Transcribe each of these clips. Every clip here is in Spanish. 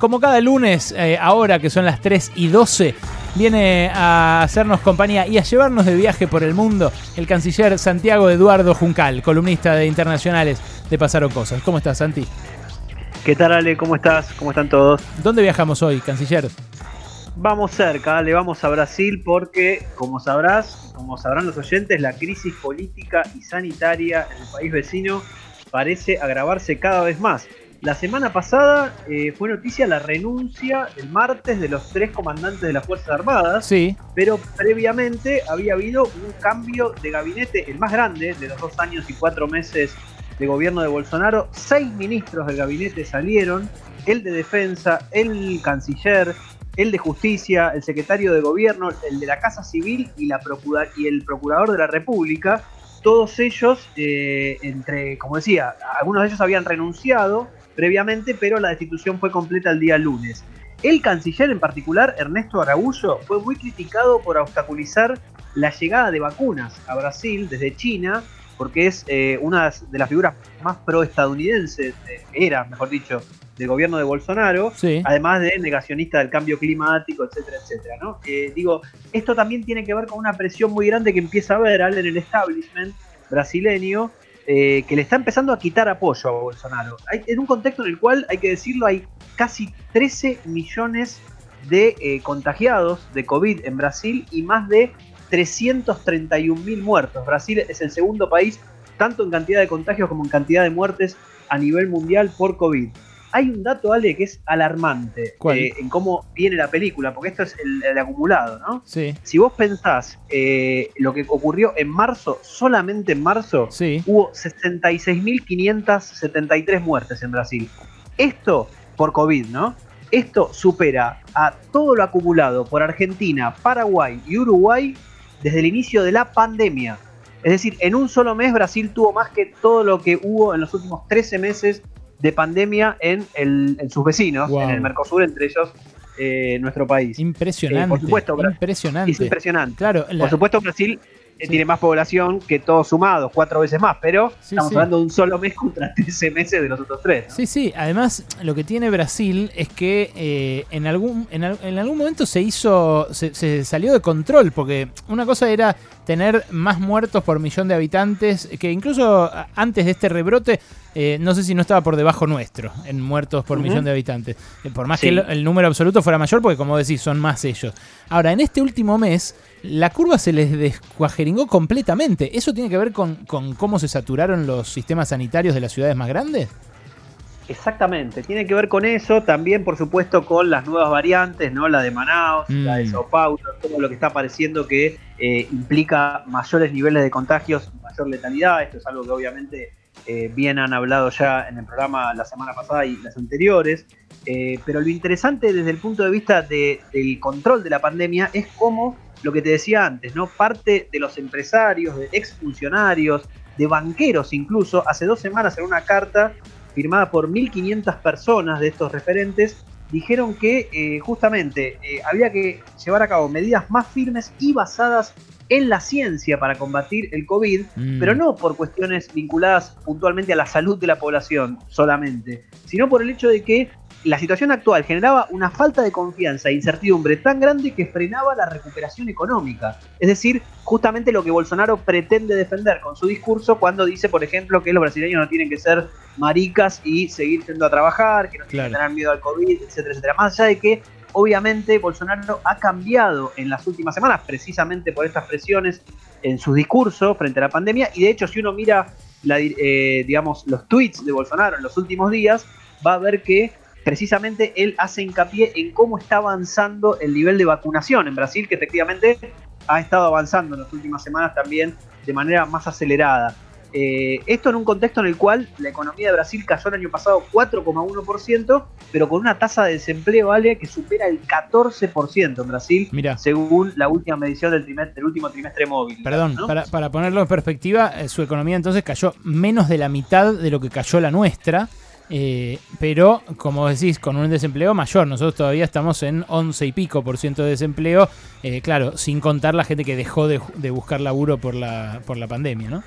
Como cada lunes, eh, ahora que son las 3 y 12, viene a hacernos compañía y a llevarnos de viaje por el mundo el canciller Santiago Eduardo Juncal, columnista de Internacionales de Pasaron Cosas. ¿Cómo estás, Santi? ¿Qué tal, Ale? ¿Cómo estás? ¿Cómo están todos? ¿Dónde viajamos hoy, canciller? Vamos cerca, Ale, vamos a Brasil porque, como sabrás, como sabrán los oyentes, la crisis política y sanitaria en el país vecino parece agravarse cada vez más. La semana pasada eh, fue noticia la renuncia el martes de los tres comandantes de las Fuerzas Armadas. Sí. Pero previamente había habido un cambio de gabinete, el más grande de los dos años y cuatro meses de gobierno de Bolsonaro. Seis ministros del gabinete salieron: el de Defensa, el canciller, el de Justicia, el secretario de Gobierno, el de la Casa Civil y, la y el procurador de la República. Todos ellos, eh, entre, como decía, algunos de ellos habían renunciado previamente, pero la destitución fue completa el día lunes. El canciller en particular, Ernesto Araújo, fue muy criticado por obstaculizar la llegada de vacunas a Brasil desde China, porque es eh, una de las figuras más pro-estadounidenses, eh, era, mejor dicho, del gobierno de Bolsonaro, además de negacionista del cambio climático, etcétera, etcétera. ¿no? Eh, digo, esto también tiene que ver con una presión muy grande que empieza a haber en el establishment brasileño eh, que le está empezando a quitar apoyo a Bolsonaro. Hay, en un contexto en el cual, hay que decirlo, hay casi 13 millones de eh, contagiados de COVID en Brasil y más de 331 mil muertos. Brasil es el segundo país, tanto en cantidad de contagios como en cantidad de muertes a nivel mundial por COVID hay un dato, Ale, que es alarmante eh, en cómo viene la película, porque esto es el, acumulado, ¿no? Sí. Si vos pensás eh, lo que ocurrió en marzo, solamente en marzo, hubo 66.573 muertes en Brasil. Esto por COVID, ¿no? Esto supera a todo lo acumulado por Argentina, Paraguay y Uruguay desde el inicio de la pandemia. Es decir, en un solo mes Brasil tuvo más que todo lo que hubo en los últimos 13 meses de pandemia en, sus vecinos, en el Mercosur, entre ellos eh, nuestro país. Impresionante. Eh, por supuesto, impresionante. Es impresionante. Claro, Por supuesto, Brasil eh, tiene más población que todos sumados, cuatro veces más, pero estamos hablando de un solo mes contra 13 meses de los otros tres. Sí, sí, además lo que tiene Brasil es que en, algún, en, algún momento se hizo, se, se, salió de control, porque una cosa era tener más muertos por millón de habitantes, que incluso antes de este rebrote eh, no sé si no estaba por debajo nuestro en muertos por millón de habitantes. Eh, por más que el, número absoluto fuera mayor, porque como decís, son más ellos. Ahora, en este último mes, la curva se les descuajeringó completamente. ¿Eso tiene que ver con, cómo se saturaron los sistemas sanitarios de las ciudades más grandes? Exactamente, tiene que ver con eso, también por supuesto con las nuevas variantes, ¿no? La de Manaus, la de mm. Sao Paulo, todo lo que está apareciendo que eh, implica mayores niveles de contagios, mayor letalidad, esto es algo que obviamente eh, bien han hablado ya en el programa la semana pasada y las anteriores, eh, pero lo interesante desde el punto de vista del control de la pandemia es cómo, lo que te decía antes, ¿no? parte de los empresarios, de exfuncionarios, de banqueros incluso, hace dos semanas en una carta firmada por 1.500 personas de estos referentes, dijeron que eh, justamente había que llevar a cabo medidas más firmes y basadas en la ciencia para combatir el COVID, mm. pero no por cuestiones vinculadas puntualmente a la salud de la población solamente, sino por el hecho de que la situación actual generaba una falta de confianza e incertidumbre tan grande que frenaba la recuperación económica. Es decir, justamente lo que Bolsonaro pretende defender con su discurso cuando dice, por ejemplo, que los brasileños no tienen que ser maricas y seguir yendo a trabajar, que no tienen que tener miedo al COVID, etcétera, etcétera. Más allá de que obviamente Bolsonaro ha cambiado en las últimas semanas, precisamente por estas presiones en su discurso frente a la pandemia, y de hecho si uno mira eh, digamos, los tweets de Bolsonaro en los últimos días, va a ver que precisamente él hace hincapié en cómo está avanzando el nivel de vacunación en Brasil, que efectivamente ha estado avanzando en las últimas semanas también de manera más acelerada. Eh, esto en un contexto en el cual la economía de Brasil cayó el año pasado 4,1%, pero con una tasa de desempleo, ¿vale? que supera el 14% en Brasil, según la última medición del, trimestre, último trimestre móvil. Perdón, para, ponerlo en perspectiva, eh, su economía entonces cayó menos de la mitad de lo que cayó la nuestra. Eh, pero, como decís, con un desempleo mayor, nosotros todavía estamos en 11 y pico por ciento de desempleo, claro, sin contar la gente que dejó de, de buscar laburo por la, por la pandemia, ¿no?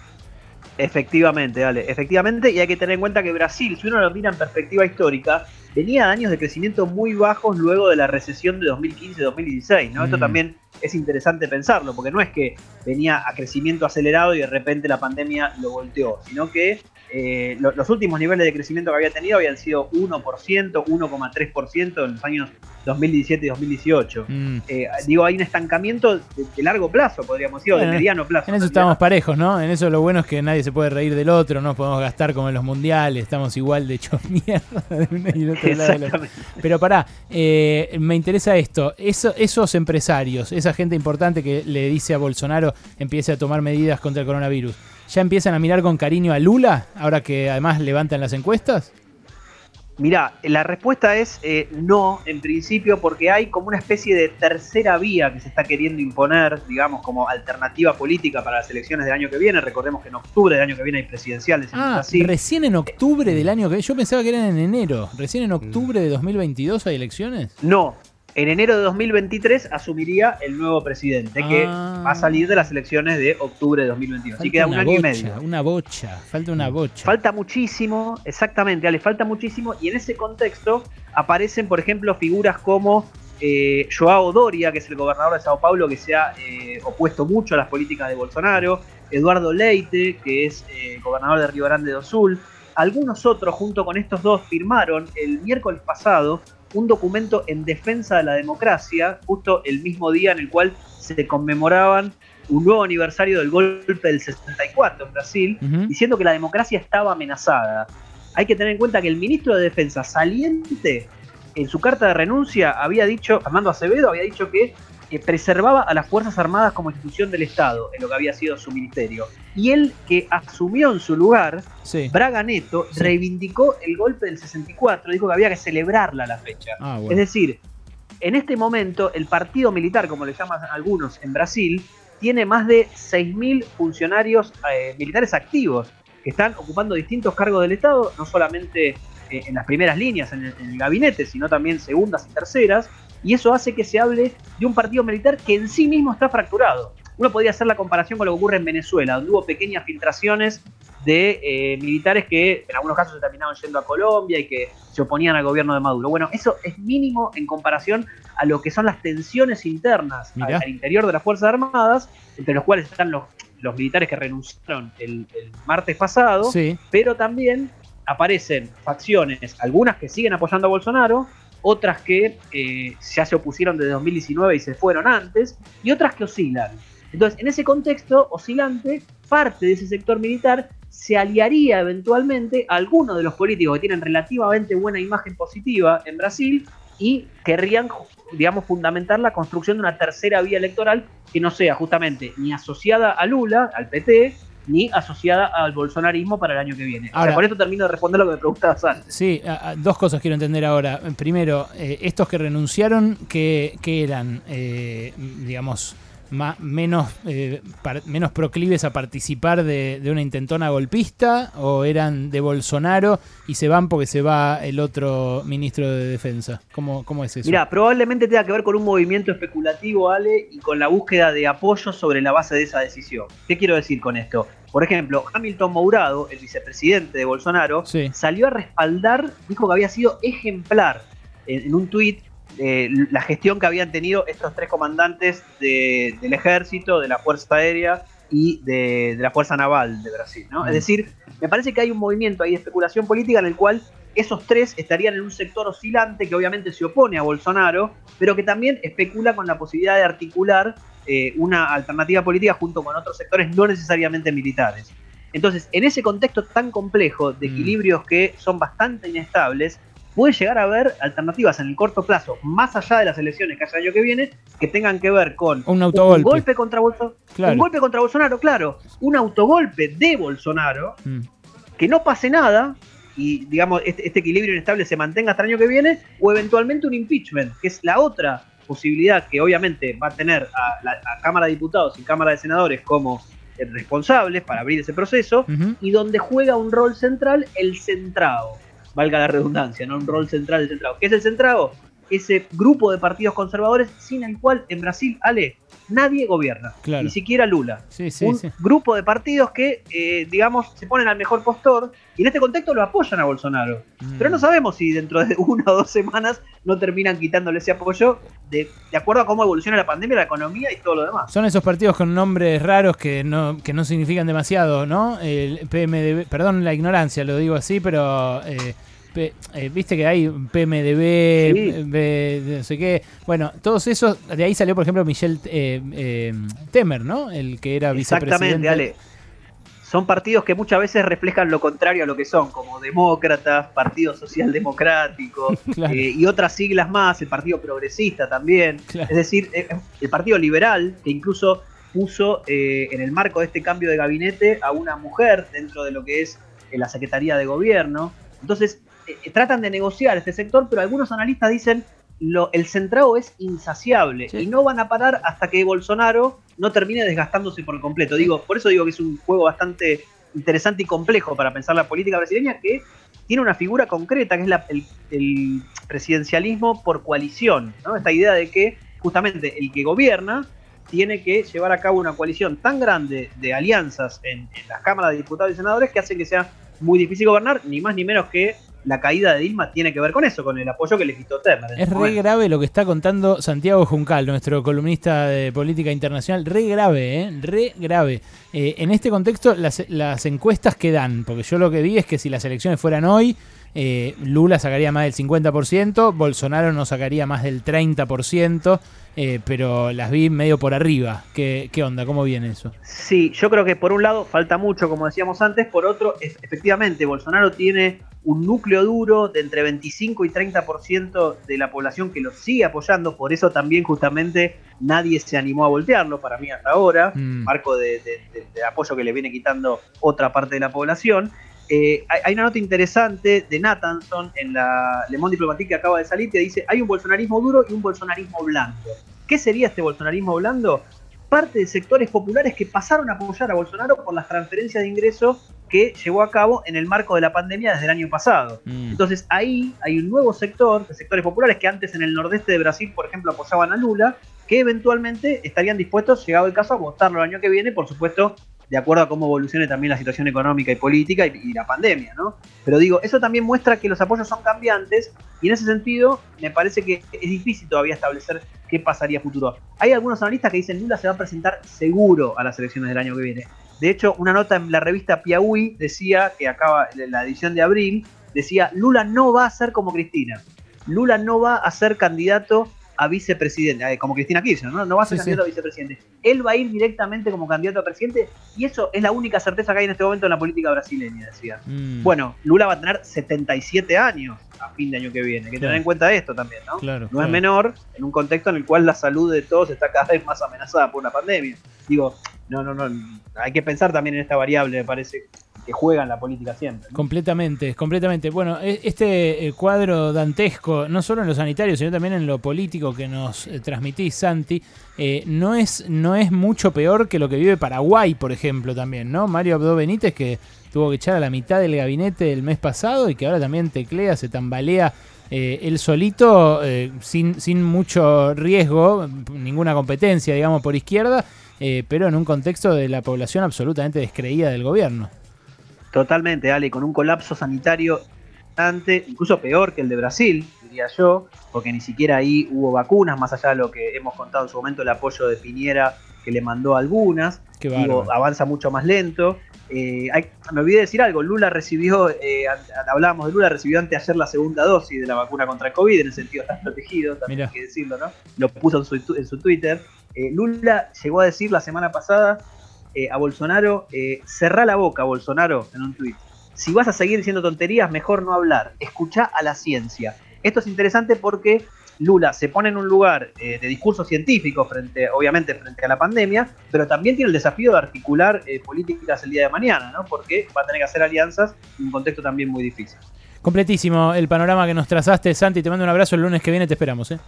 Efectivamente, dale, efectivamente, y hay que tener en cuenta que Brasil, si uno lo mira en perspectiva histórica, venía de años de crecimiento muy bajos luego de la recesión de 2015-2016, ¿no? Esto Mm. también es interesante pensarlo, porque no es que venía a crecimiento acelerado y de repente la pandemia lo volteó, sino que eh, lo- los últimos niveles de crecimiento que había tenido habían sido 1%, 1,3% en los años 2017 y 2018. Mm. Eh, digo, hay un estancamiento de, de largo plazo, podríamos decir, o de mediano plazo. En eso estamos parejos, ¿no? En eso lo bueno es que nadie se puede reír del otro, no podemos gastar como en los mundiales, estamos igual de hechos mierda de uno y del otro lado de la- Exactamente. Pero pará, eh, me interesa esto. Eso- esos empresarios, esa gente importante que le dice a Bolsonaro empiece a tomar medidas contra el coronavirus, ¿ya empiezan a mirar con cariño a Lula ahora que además levantan las encuestas? Mirá, la respuesta es eh, no, en principio, porque hay como una especie de tercera vía que se está queriendo imponer, digamos, como alternativa política para las elecciones del año que viene. Recordemos que en octubre del año que viene hay presidenciales en Ah, Brasil. recién en octubre del año que yo pensaba que eran en enero. Recién en octubre de 2022 hay elecciones. No, en enero de 2023 asumiría el nuevo presidente, que Ah. va a salir de las elecciones de octubre de 2022. Así queda un año y medio. Una bocha, falta una bocha. Falta muchísimo, exactamente, Ale, falta muchísimo. Y en ese contexto aparecen, por ejemplo, figuras como eh, Joao Doria, que es el gobernador de Sao Paulo, que se ha eh, opuesto mucho a las políticas de Bolsonaro. Eduardo Leite, que es eh, gobernador de Río Grande do Sul. Algunos otros, junto con estos dos, firmaron el miércoles pasado un documento en defensa de la democracia, justo el mismo día en el cual se conmemoraban un nuevo aniversario del golpe del 64 en Brasil, diciendo que la democracia estaba amenazada. Hay que tener en cuenta que el ministro de Defensa saliente, en su carta de renuncia, había dicho, Armando Acevedo, había dicho que eh, preservaba a las Fuerzas Armadas como institución del Estado, en lo que había sido su ministerio. Y él, que asumió en su lugar, Sí. Braga Neto, Sí. reivindicó el golpe del 64, dijo que había que celebrarla la fecha. Ah, Es decir, en este momento el partido militar, como le llaman algunos en Brasil, tiene más de 6.000 funcionarios eh, militares activos que están ocupando distintos cargos del Estado, no solamente eh, en las primeras líneas, en el, en el gabinete, sino también segundas y terceras, y eso hace que se hable de un partido militar que en sí mismo está fracturado. Uno podría hacer la comparación con lo que ocurre en Venezuela, donde hubo pequeñas filtraciones de eh, militares que en algunos casos se terminaron yendo a Colombia y que se oponían al gobierno de Maduro. Bueno, eso es mínimo en comparación a lo que son las tensiones internas al, interior de las Fuerzas Armadas, entre los cuales están los, los militares que renunciaron el, el martes pasado, Sí. pero también aparecen facciones, algunas que siguen apoyando a Bolsonaro, otras que eh, ya se opusieron desde 2019 y se fueron antes, y otras que oscilan. Entonces, en ese contexto oscilante, parte de ese sector militar se aliaría eventualmente a algunos de los políticos que tienen relativamente buena imagen positiva en Brasil y querrían, digamos, fundamentar la construcción de una tercera vía electoral que no sea justamente ni asociada a Lula, al PT, ni asociada al bolsonarismo para el año que viene. O sea, Ahora- con esto termino de responder lo que me preguntabas antes. Sí, dos cosas quiero entender ahora. Primero, eh, estos que renunciaron, ¿qué, qué eran? Eh, digamos, ma- menos, eh, par- menos proclives a participar de, de una intentona golpista o eran de Bolsonaro y se van porque se va el otro ministro de Defensa? ¿Cómo, cómo es eso? Mira, probablemente tenga que ver con un movimiento especulativo, Ale, y con la búsqueda de apoyo sobre la base de esa decisión. ¿Qué quiero decir con esto? Por ejemplo, Hamilton Mourado, el vicepresidente de Bolsonaro, Sí. salió a respaldar, dijo que había sido ejemplar en, en un tuit eh, la gestión que habían tenido estos tres comandantes de- del ejército, de la Fuerza Aérea y de, de la Fuerza Naval de Brasil. ¿no? Mm. Es decir, me parece que hay un movimiento ahí de especulación política en el cual esos tres estarían en un sector oscilante que obviamente se opone a Bolsonaro, pero que también especula con la posibilidad de articular eh, una alternativa política junto con otros sectores no necesariamente militares. Entonces, en ese contexto tan complejo de Mm. equilibrios que son bastante inestables, puede llegar a haber alternativas en el corto plazo, más allá de las elecciones que haya el año que viene, que tengan que ver con Un autogolpe. golpe contra Bolsonaro. Claro. Un golpe contra Bolsonaro, claro. Un autogolpe de Bolsonaro, Mm. que no pase nada y digamos este, este equilibrio inestable se mantenga hasta el año que viene, o eventualmente un impeachment, que es la otra posibilidad que obviamente va a tener a la a Cámara de Diputados y Cámara de Senadores como responsables para abrir ese proceso, y donde juega un rol central el centrado, valga la redundancia, ¿no? Un rol central el centrado. ¿Qué es el centrado? ese grupo de partidos conservadores sin el cual en Brasil, Ale, nadie gobierna, ni siquiera Lula. un grupo de partidos que, eh, digamos, se ponen al mejor postor y en este contexto lo apoyan a Bolsonaro. Mm. Pero no sabemos si dentro de una o dos semanas no terminan quitándole ese apoyo de, acuerdo a cómo evoluciona la pandemia, la economía y todo lo demás. Son esos partidos con nombres raros que no, que no significan demasiado, ¿no? El PMDB, perdón la ignorancia, lo digo así, pero... Eh, eh, viste que hay PMDB, no sé qué. Bueno, todos esos, de ahí salió, por ejemplo, Michel eh, eh, Temer, ¿no? El que era Exactamente, Ale. Son partidos que muchas veces reflejan lo contrario a lo que son, como demócratas, Partido Social Democrático y otras siglas más, el Partido Progresista también. Es decir, el Partido Liberal, que incluso puso en el marco de este cambio de gabinete a una mujer dentro de lo que es la Secretaría de Gobierno. Entonces, eh, tratan de negociar este sector, pero algunos analistas dicen lo, el centrado es insaciable y no van a parar hasta que Bolsonaro no termine desgastándose por completo. Digo, por eso digo que es un juego bastante interesante y complejo para pensar la política brasileña que tiene una figura concreta que es la, el, presidencialismo por coalición, ¿no? Esta idea de que justamente el que gobierna tiene que llevar a cabo una coalición tan grande de alianzas en, en las cámaras de diputados y senadores que hace que sea muy difícil gobernar, ni más ni menos que la caída de Dilma tiene que ver con eso, con el apoyo que le quitó Temer. Es re grave lo que está contando Santiago Juncal, nuestro columnista de política internacional. Re grave, ¿eh? Re grave. Eh, en este contexto, las, las encuestas que dan, porque yo lo que vi es que si las elecciones fueran hoy, eh, Lula sacaría más del 50%, Bolsonaro no sacaría más del 30%, eh, pero las vi medio por arriba. ¿Qué, ¿Qué, onda? ¿Cómo viene eso? Sí, yo creo que por un lado falta mucho, como decíamos antes, por otro, efectivamente, Bolsonaro tiene un núcleo duro de entre 25 y 30% de la población que lo sigue apoyando, por eso también justamente nadie se animó a voltearlo, para mí hasta ahora, mm. marco de, apoyo que le viene quitando otra parte de la población. Eh, hay, una nota interesante de Nathanson en la Le Monde Diplomatique que acaba de salir que dice hay un bolsonarismo duro y un bolsonarismo blando. ¿Qué sería este bolsonarismo blando? Parte de sectores populares que pasaron a apoyar a Bolsonaro por las transferencias de ingresos que llevó a cabo en el marco de la pandemia desde el año pasado. Mm. Entonces ahí hay un nuevo sector de sectores populares que antes en el nordeste de Brasil, por ejemplo, apoyaban a Lula, que eventualmente estarían dispuestos, llegado el caso, a votarlo el año que viene, por supuesto, de acuerdo a cómo evolucione también la situación económica y política y, la pandemia, ¿no? Pero digo, eso también muestra que los apoyos son cambiantes y en ese sentido me parece que es difícil todavía establecer qué pasaría futuro. Hay algunos analistas que dicen Lula se va a presentar seguro a las elecciones del año que viene. De hecho, una nota en la revista Piauí decía, que acaba la edición de abril, decía, Lula no va a ser como Cristina. Lula no va a ser candidato a vicepresidente, eh, como Cristina Kirchner, ¿no? No va a ser candidato a vicepresidente. Él va a ir directamente como candidato a presidente y eso es la única certeza que hay en este momento en la política brasileña, decía. Mm. Bueno, Lula va a tener 77 años a fin de año que viene. Hay que tener en cuenta esto también, ¿no? Claro, no es menor en un contexto en el cual la salud de todos está cada vez más amenazada por una pandemia. Digo, no, no, no. Hay que pensar también en esta variable, me parece, que juega en la política siempre. Completamente, completamente. Bueno, e, este eh, cuadro dantesco, no solo en lo sanitario, sino también en lo político que nos eh, transmitís, Santi, eh, no, es, no es mucho peor que lo que vive Paraguay, por ejemplo, también, ¿no? Mario Abdo Benítez, que tuvo que echar a la mitad del gabinete el mes pasado y que ahora también teclea, se tambalea él solito, sin, sin mucho riesgo, ninguna competencia, digamos, por izquierda, pero en un contexto de la población absolutamente descreída del gobierno. Totalmente, Ale, con un colapso sanitario incluso peor que el de Brasil, diría yo, porque ni siquiera ahí hubo vacunas, más allá de lo que hemos contado en su momento, el apoyo de Piñera que le mandó algunas, Digo, avanza mucho más lento. Eh, me olvidé decir algo, Lula recibió, eh, hablábamos de Lula, recibió anteayer la segunda dosis de la vacuna contra el COVID, en el sentido estar protegido, también hay que decirlo, ¿no? Lo puso en su, en su Twitter. Eh, Lula llegó a decir la semana pasada eh, a Bolsonaro, eh, cerrá la boca, Bolsonaro, en un tuit. Si vas a seguir diciendo tonterías, mejor no hablar. Escucha a la ciencia. Esto es interesante porque Lula se pone en un lugar eh, de discurso científico, frente, obviamente frente a la pandemia, pero también tiene el desafío de articular eh, políticas el día de mañana, ¿no? porque va a tener que hacer alianzas en un contexto también muy difícil. Completísimo el panorama que nos trazaste, Santi. Te mando un abrazo el lunes que viene, te esperamos. ¿eh?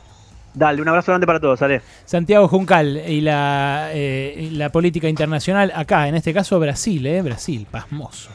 Dale, un abrazo grande para todos, Ale. Santiago Juncal y la, eh, la política internacional acá, en este caso Brasil, ¿eh? Brasil, pasmoso.